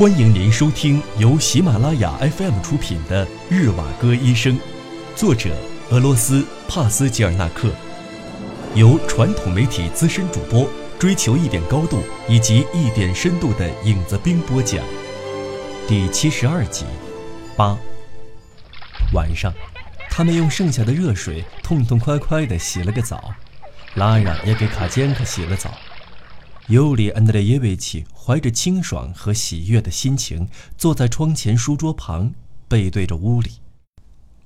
欢迎您收听由喜马拉雅 FM 出品的《日瓦戈医生》，作者俄罗斯帕斯吉尔纳克，由传统媒体资深主播追求一点高度以及一点深度的影子兵播讲，第七十二集，八。晚上，他们用剩下的热水痛痛快快地洗了个澡，拉拉也给卡坚克洗了澡。尤里安德烈耶维奇怀着清爽和喜悦的心情，坐在窗前书桌旁，背对着屋里。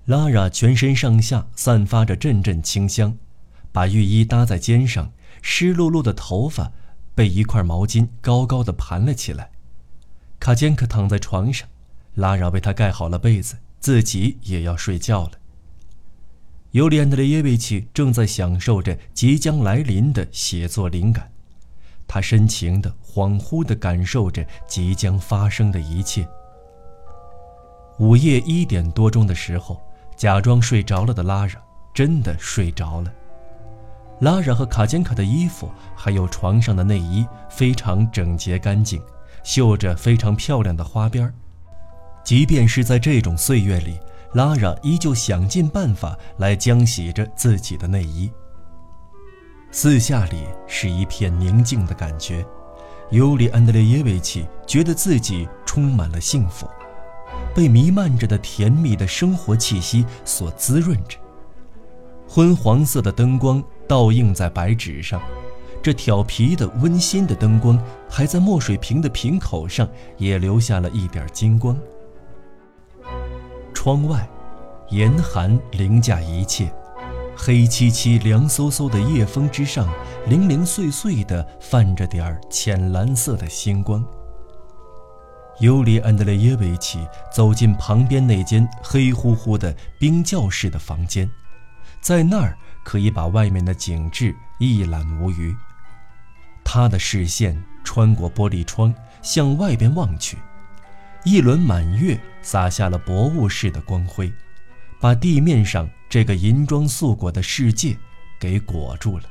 拉拉全身上下散发着阵阵清香，把浴衣搭在肩上，湿漉漉的头发被一块毛巾高高的盘了起来。卡坚克躺在床上，拉拉为他盖好了被子，自己也要睡觉了。尤里安德烈耶维奇正在享受着即将来临的写作灵感。他深情的、恍惚的感受着即将发生的一切。午夜一点多钟的时候，假装睡着了的拉拉真的睡着了。拉拉和卡坚卡的衣服，还有床上的内衣，非常整洁干净，绣着非常漂亮的花边即便是在这种岁月里，拉拉依旧想尽办法来浆洗着自己的内衣。四下里是一片宁静的感觉，尤里安德烈耶维奇觉得自己充满了幸福，被弥漫着的甜蜜的生活气息所滋润着。昏黄色的灯光倒映在白纸上，这调皮的、温馨的灯光还在墨水瓶的瓶口上也留下了一点金光。窗外，严寒凌驾一切。黑漆漆、凉飕飕的夜风之上，零零碎碎地泛着点儿浅蓝色的星光。尤里安德烈耶维奇走进旁边那间黑乎乎的冰窖式的房间，在那儿可以把外面的景致一览无余。他的视线穿过玻璃窗向外边望去，一轮满月洒下了薄雾似的光辉，把地面上。这个银装素裹的世界，给裹住了，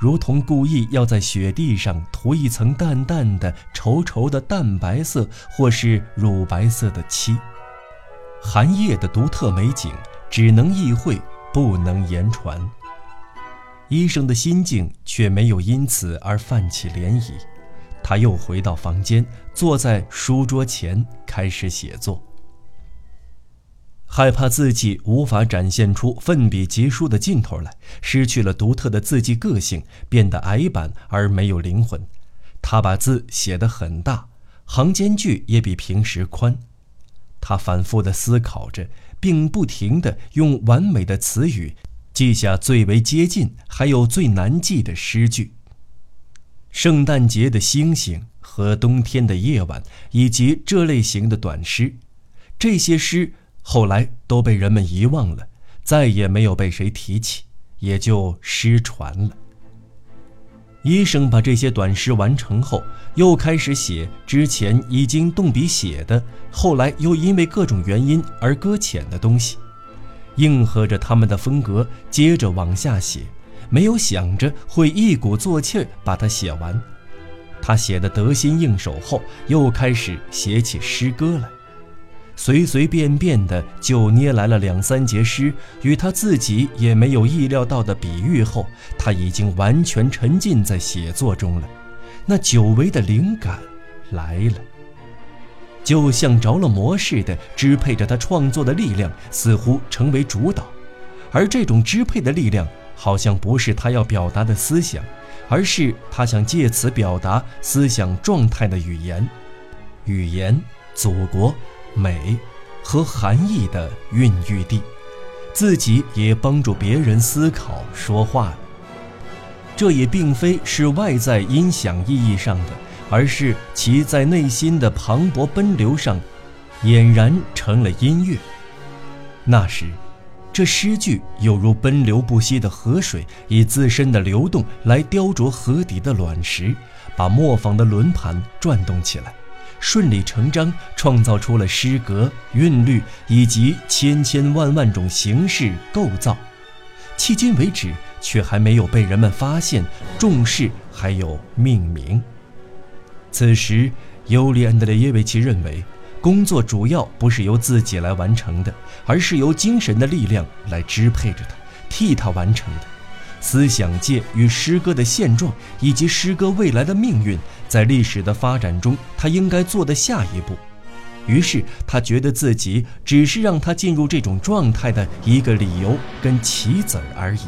如同故意要在雪地上涂一层淡淡的、稠稠的淡白色，或是乳白色的漆。寒夜的独特美景，只能意会，不能言传。医生的心境却没有因此而泛起涟漪，他又回到房间，坐在书桌前，开始写作。害怕自己无法展现出奋笔疾书的劲头来，失去了独特的字迹个性，变得矮板而没有灵魂。他把字写得很大，行间距也比平时宽。他反复地思考着，并不停地用完美的词语记下最为接近还有最难记的诗句。圣诞节的星星和冬天的夜晚，以及这类型的短诗，这些诗。后来都被人们遗忘了，再也没有被谁提起，也就失传了。医生把这些短诗完成后，又开始写之前已经动笔写的，后来又因为各种原因而搁浅的东西，应和着他们的风格，接着往下写，没有想着会一鼓作气把它写完。他写的得心应手后，又开始写起诗歌来。随随便便的就捏来了两三节诗，与他自己也没有意料到的比喻后，他已经完全沉浸在写作中了。那久违的灵感来了，就像着了魔似的，支配着他创作的力量似乎成为主导，而这种支配的力量好像不是他要表达的思想，而是他想借此表达思想状态的语言，语言，祖国。美和含义的孕育地，自己也帮助别人思考说话了。这也并非是外在音响意义上的，而是其在内心的磅礴奔流上，俨然成了音乐。那时，这诗句犹如奔流不息的河水，以自身的流动来雕琢河底的卵石，把磨坊的轮盘转动起来。顺理成章创造出了诗格、韵律以及千千万万种形式构造，迄今为止却还没有被人们发现、重视，还有命名。此时，尤里安德烈耶维奇认为，工作主要不是由自己来完成的，而是由精神的力量来支配着他，替他完成的。思想界与诗歌的现状，以及诗歌未来的命运，在历史的发展中，他应该做的下一步。于是，他觉得自己只是让他进入这种状态的一个理由跟棋子而已。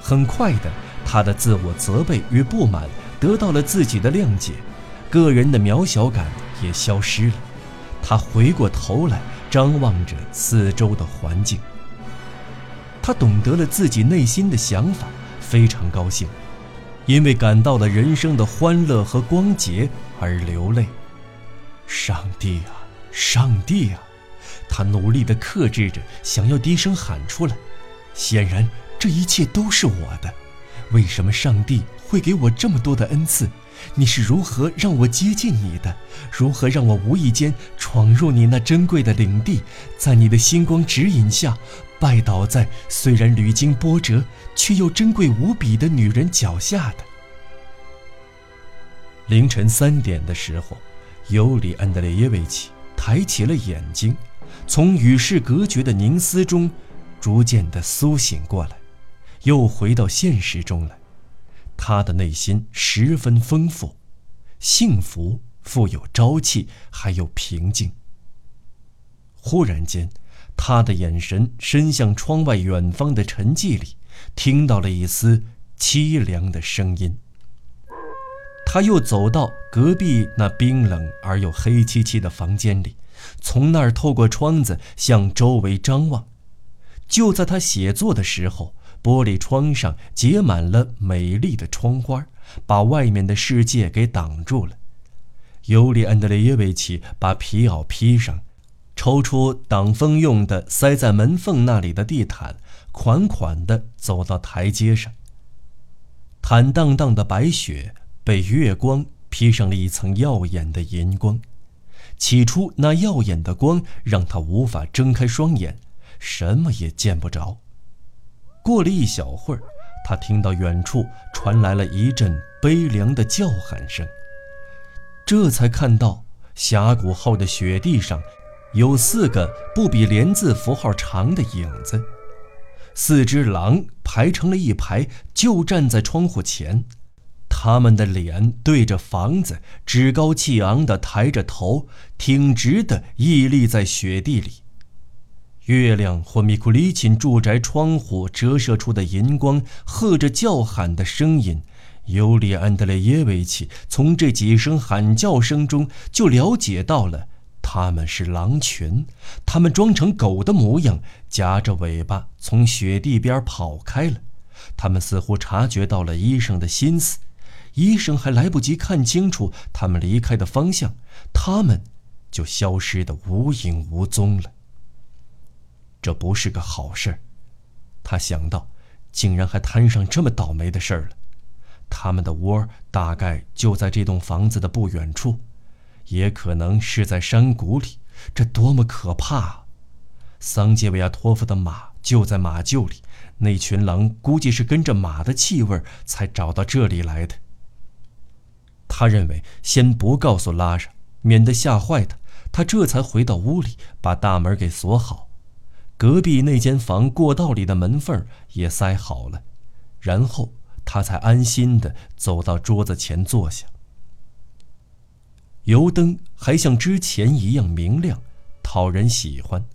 很快的，他的自我责备与不满得到了自己的谅解，个人的渺小感也消失了。他回过头来，张望着四周的环境。他懂得了自己内心的想法，非常高兴，因为感到了人生的欢乐和光洁而流泪。上帝啊，上帝啊！他努力地克制着，想要低声喊出来。显然，这一切都是我的。为什么上帝会给我这么多的恩赐？你是如何让我接近你的？如何让我无意间闯入你那珍贵的领地，在你的星光指引下？拜倒在虽然屡经波折却又珍贵无比的女人脚下的。凌晨三点的时候，尤里安德烈耶维奇抬起了眼睛，从与世隔绝的凝思中逐渐的苏醒过来，又回到现实中来。他的内心十分丰富，幸福、富有朝气，还有平静。忽然间。他的眼神伸向窗外远方的沉寂里，听到了一丝凄凉的声音。他又走到隔壁那冰冷而又黑漆漆的房间里，从那儿透过窗子向周围张望。就在他写作的时候，玻璃窗上结满了美丽的窗花，把外面的世界给挡住了。尤里安德烈耶维奇把皮袄披上。抽出挡风用的塞在门缝那里的地毯，款款地走到台阶上。坦荡荡的白雪被月光披上了一层耀眼的银光。起初，那耀眼的光让他无法睁开双眼，什么也见不着。过了一小会儿，他听到远处传来了一阵悲凉的叫喊声，这才看到峡谷后的雪地上。有四个不比连字符号长的影子，四只狼排成了一排，就站在窗户前。他们的脸对着房子，趾高气昂地抬着头，挺直的屹立在雪地里。月亮或米库里钦住宅窗户折射出的银光，和着叫喊的声音，尤里安德烈耶维奇从这几声喊叫声中就了解到了。他们是狼群，他们装成狗的模样，夹着尾巴从雪地边跑开了。他们似乎察觉到了医生的心思，医生还来不及看清楚他们离开的方向，他们就消失得无影无踪了。这不是个好事儿，他想到，竟然还摊上这么倒霉的事儿了。他们的窝大概就在这栋房子的不远处。也可能是在山谷里，这多么可怕！啊！桑杰维亚托夫的马就在马厩里，那群狼估计是跟着马的气味才找到这里来的。他认为先不告诉拉莎，免得吓坏他。他这才回到屋里，把大门给锁好，隔壁那间房过道里的门缝也塞好了，然后他才安心地走到桌子前坐下。油灯还像之前一样明亮，讨人喜欢，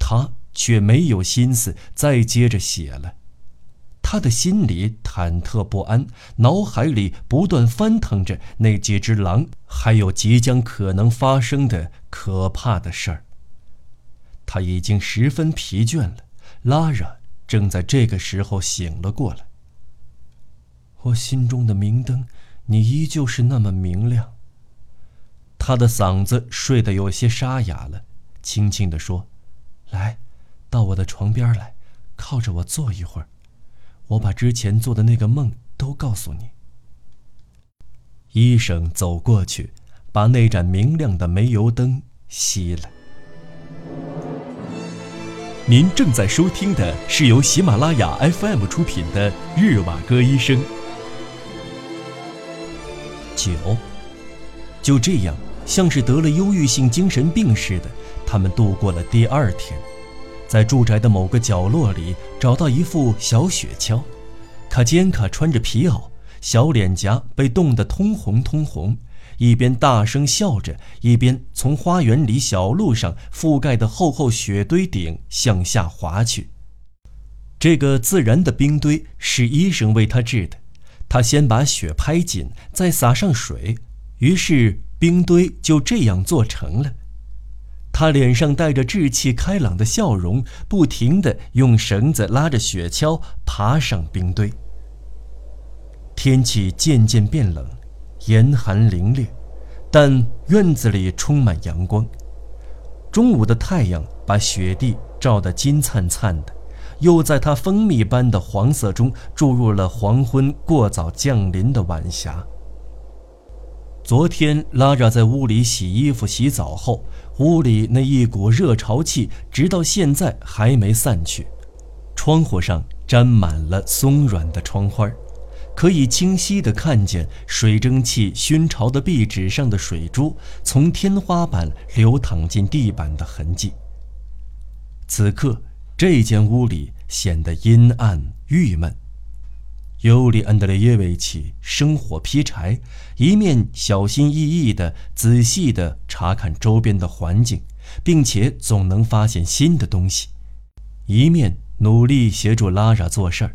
他却没有心思再接着写了。他的心里忐忑不安，脑海里不断翻腾着那几只狼，还有即将可能发生的可怕的事儿。他已经十分疲倦了。拉拉正在这个时候醒了过来。我心中的明灯，你依旧是那么明亮。他的嗓子睡得有些沙哑了，轻轻地说：“来，到我的床边来，靠着我坐一会儿，我把之前做的那个梦都告诉你。”医生走过去，把那盏明亮的煤油灯熄了。您正在收听的是由喜马拉雅 FM 出品的《日瓦戈医生》。九。就这样，像是得了忧郁性精神病似的，他们度过了第二天。在住宅的某个角落里，找到一副小雪橇。卡坚卡穿着皮袄，小脸颊被冻得通红通红，一边大声笑着，一边从花园里小路上覆盖的厚厚雪堆顶向下滑去。这个自然的冰堆是医生为他治的。他先把雪拍紧，再撒上水，于是冰堆就这样做成了。他脸上带着稚气开朗的笑容，不停地用绳子拉着雪橇爬上冰堆。天气渐渐变冷，严寒凌冽，但院子里充满阳光。中午的太阳把雪地照得金灿灿的。又在它蜂蜜般的黄色中注入了黄昏过早降临的晚霞。昨天拉扎在屋里洗衣服、洗澡后，屋里那一股热潮气直到现在还没散去。窗户上沾满了松软的窗花，可以清晰地看见水蒸气熏潮的壁纸上的水珠从天花板流淌进地板的痕迹。此刻。这间屋里显得阴暗郁闷。尤里安德烈耶维奇生火劈柴，一面小心翼翼地、仔细地查看周边的环境，并且总能发现新的东西，一面努力协助拉拉做事儿。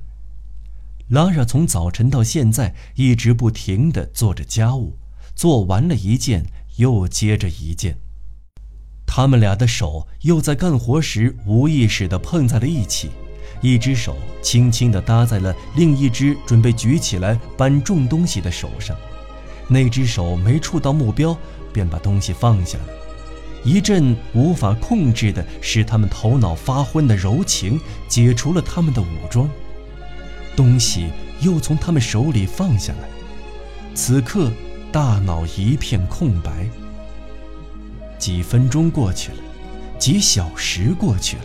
拉拉从早晨到现在一直不停地做着家务，做完了一件又接着一件。他们俩的手又在干活时无意识地碰在了一起，一只手轻轻地搭在了另一只准备举起来搬重东西的手上，那只手没触到目标，便把东西放下了。一阵无法控制的使他们头脑发昏的柔情解除了他们的武装，东西又从他们手里放下来，此刻大脑一片空白。几分钟过去了，几小时过去了。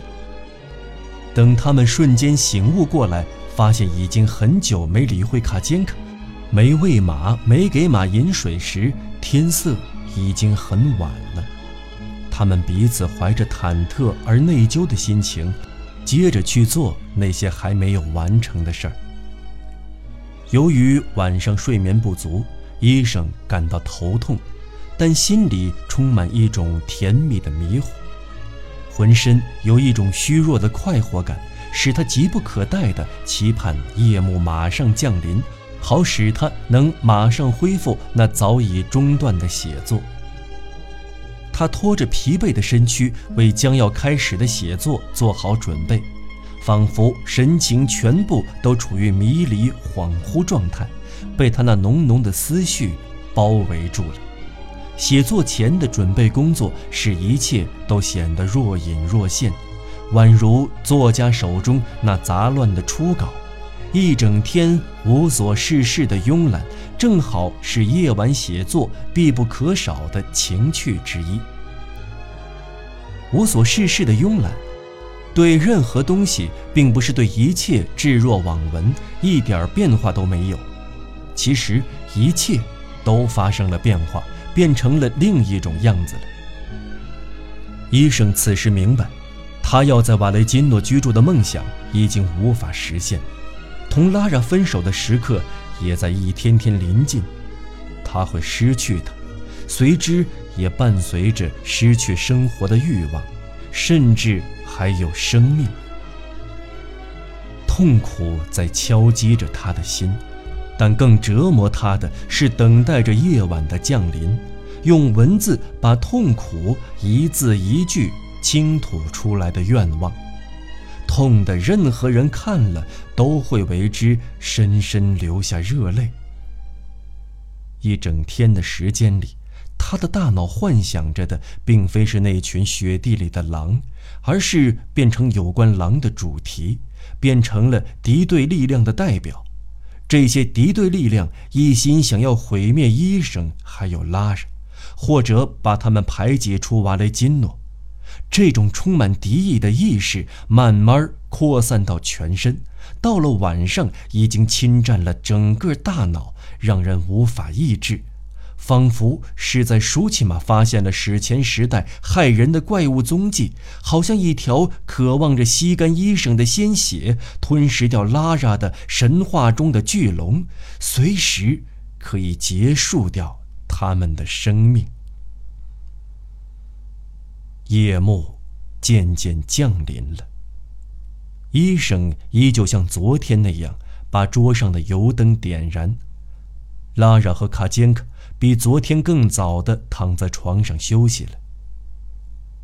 等他们瞬间醒悟过来，发现已经很久没理会卡坚卡，没喂马，没给马饮水时，天色已经很晚了。他们彼此怀着忐忑而内疚的心情，接着去做那些还没有完成的事儿。由于晚上睡眠不足，医生感到头痛。但心里充满一种甜蜜的迷糊，浑身有一种虚弱的快活感，使他急不可待地期盼夜幕马上降临，好使他能马上恢复那早已中断的写作。他拖着疲惫的身躯，为将要开始的写作做好准备，仿佛神情全部都处于迷离恍惚状态，被他那浓浓的思绪包围住了。写作前的准备工作使一切都显得若隐若现，宛如作家手中那杂乱的初稿。一整天无所事事的慵懒，正好是夜晚写作必不可少的情趣之一。无所事事的慵懒，对任何东西，并不是对一切置若罔闻，一点变化都没有。其实一切都发生了变化。变成了另一种样子了。医生此时明白，他要在瓦雷金诺居住的梦想已经无法实现，同拉拉分手的时刻也在一天天临近。他会失去的，随之也伴随着失去生活的欲望，甚至还有生命。痛苦在敲击着他的心。但更折磨他的是等待着夜晚的降临，用文字把痛苦一字一句倾吐出来的愿望，痛的任何人看了都会为之深深流下热泪。一整天的时间里，他的大脑幻想着的并非是那群雪地里的狼，而是变成有关狼的主题，变成了敌对力量的代表。这些敌对力量一心想要毁灭医生，还有拉什，或者把他们排挤出瓦雷金诺。这种充满敌意的意识慢慢扩散到全身，到了晚上已经侵占了整个大脑，让人无法抑制。仿佛是在舒奇玛发现了史前时代害人的怪物踪迹，好像一条渴望着吸干医生的鲜血、吞噬掉拉拉的神话中的巨龙，随时可以结束掉他们的生命。夜幕渐渐降临了。医生依旧像昨天那样把桌上的油灯点燃。拉拉和卡坚克比昨天更早地躺在床上休息了。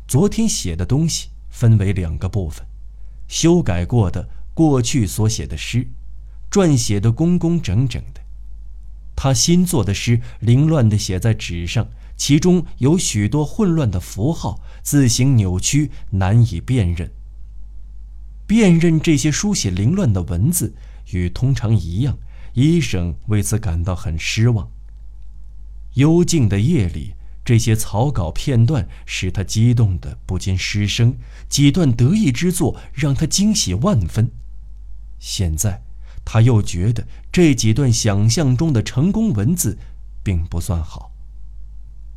昨天写的东西分为两个部分：修改过的过去所写的诗，撰写的工工整整的。他新做的诗凌乱地写在纸上，其中有许多混乱的符号，字形扭曲，难以辨认。辨认这些书写凌乱的文字，与通常一样。医生为此感到很失望。幽静的夜里，这些草稿片段使他激动得不禁失声。几段得意之作让他惊喜万分。现在，他又觉得这几段想象中的成功文字并不算好，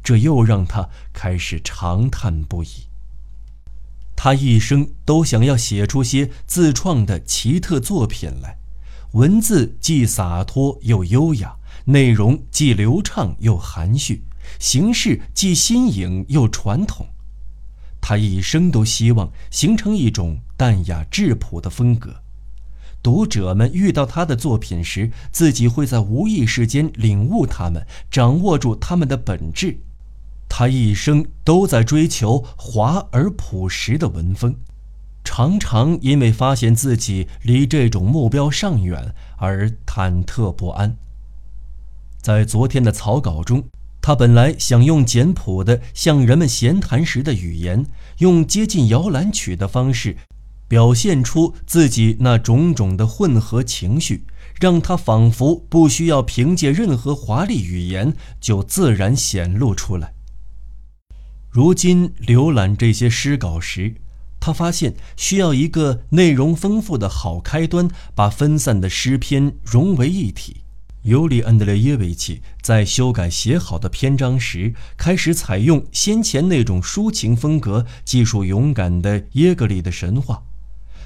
这又让他开始长叹不已。他一生都想要写出些自创的奇特作品来。文字既洒脱又优雅，内容既流畅又含蓄，形式既新颖又传统。他一生都希望形成一种淡雅质朴的风格。读者们遇到他的作品时，自己会在无意识间领悟他们，掌握住他们的本质。他一生都在追求华而朴实的文风。常常因为发现自己离这种目标尚远而忐忑不安。在昨天的草稿中，他本来想用简朴的向人们闲谈时的语言，用接近摇篮曲的方式，表现出自己那种种的混合情绪，让他仿佛不需要凭借任何华丽语言就自然显露出来。如今浏览这些诗稿时，他发现需要一个内容丰富的好开端，把分散的诗篇融为一体。尤里·安德烈耶维奇在修改写好的篇章时，开始采用先前那种抒情风格、技术勇敢的耶格里的神话。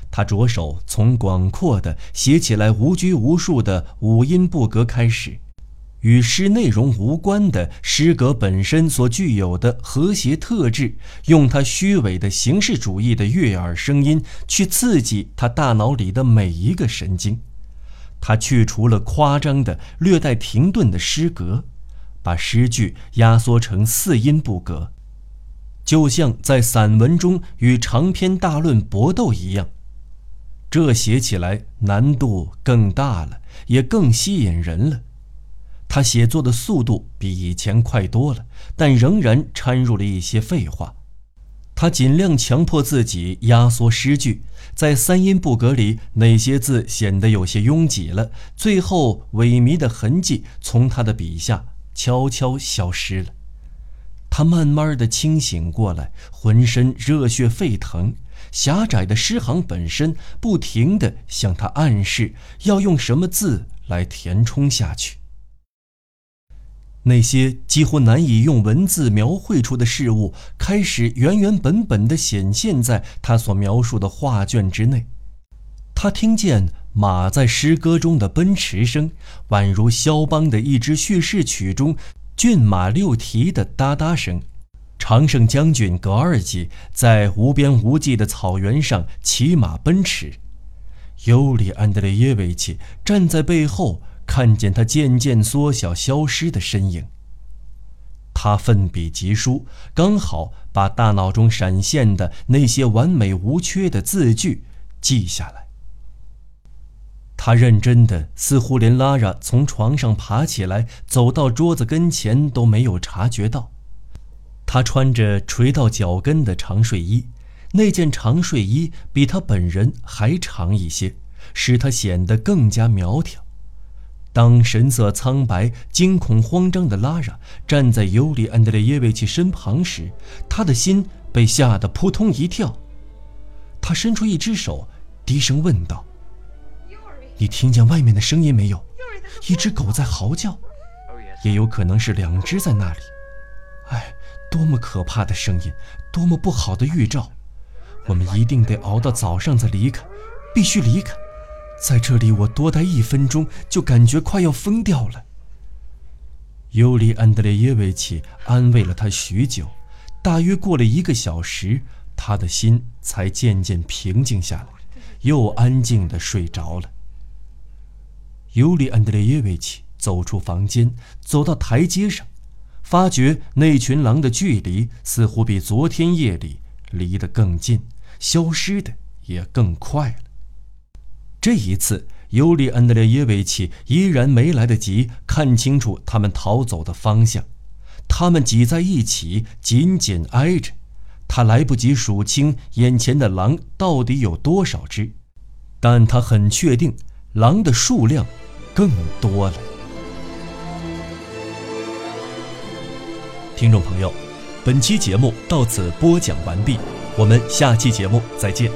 他着手从广阔的、写起来无拘无束的五音不格开始。与诗内容无关的诗歌本身所具有的和谐特质，用他虚伪的形式主义的悦耳声音去刺激他大脑里的每一个神经。他去除了夸张的、略带停顿的诗格，把诗句压缩成四音不格，就像在散文中与长篇大论搏斗一样。这写起来难度更大了，也更吸引人了。他写作的速度比以前快多了，但仍然掺入了一些废话。他尽量强迫自己压缩诗句，在三音不格里，哪些字显得有些拥挤了。最后，萎靡的痕迹从他的笔下悄悄消失了。他慢慢的清醒过来，浑身热血沸腾。狭窄的诗行本身不停地向他暗示要用什么字来填充下去。那些几乎难以用文字描绘出的事物，开始原原本本地显现在他所描述的画卷之内。他听见马在诗歌中的奔驰声，宛如肖邦的一支叙事曲中骏马六蹄的哒哒声。常胜将军格尔吉在无边无际的草原上骑马奔驰，尤里安德烈耶维奇站在背后。看见他渐渐缩小、消失的身影。他奋笔疾书，刚好把大脑中闪现的那些完美无缺的字句记下来。他认真的，似乎连拉拉从床上爬起来走到桌子跟前都没有察觉到。他穿着垂到脚跟的长睡衣，那件长睡衣比他本人还长一些，使他显得更加苗条。当神色苍白、惊恐慌张的拉拉站在尤里·安德烈耶维奇身旁时，他的心被吓得扑通一跳。他伸出一只手，低声问道：“你听见外面的声音没有？一只狗在嚎叫。”也有可能是两只在那里。哎，多么可怕的声音，多么不好的预兆！我们一定得熬到早上再离开，必须离开。在这里，我多待一分钟就感觉快要疯掉了。尤里安德烈耶维奇安慰了他许久，大约过了一个小时，他的心才渐渐平静下来，又安静地睡着了。尤里安德烈耶维奇走出房间，走到台阶上，发觉那群狼的距离似乎比昨天夜里离得更近，消失的也更快了。这一次，尤里安德烈耶维奇依然没来得及看清楚他们逃走的方向。他们挤在一起，紧紧挨着，他来不及数清眼前的狼到底有多少只，但他很确定，狼的数量更多了。听众朋友，本期节目到此播讲完毕，我们下期节目再见。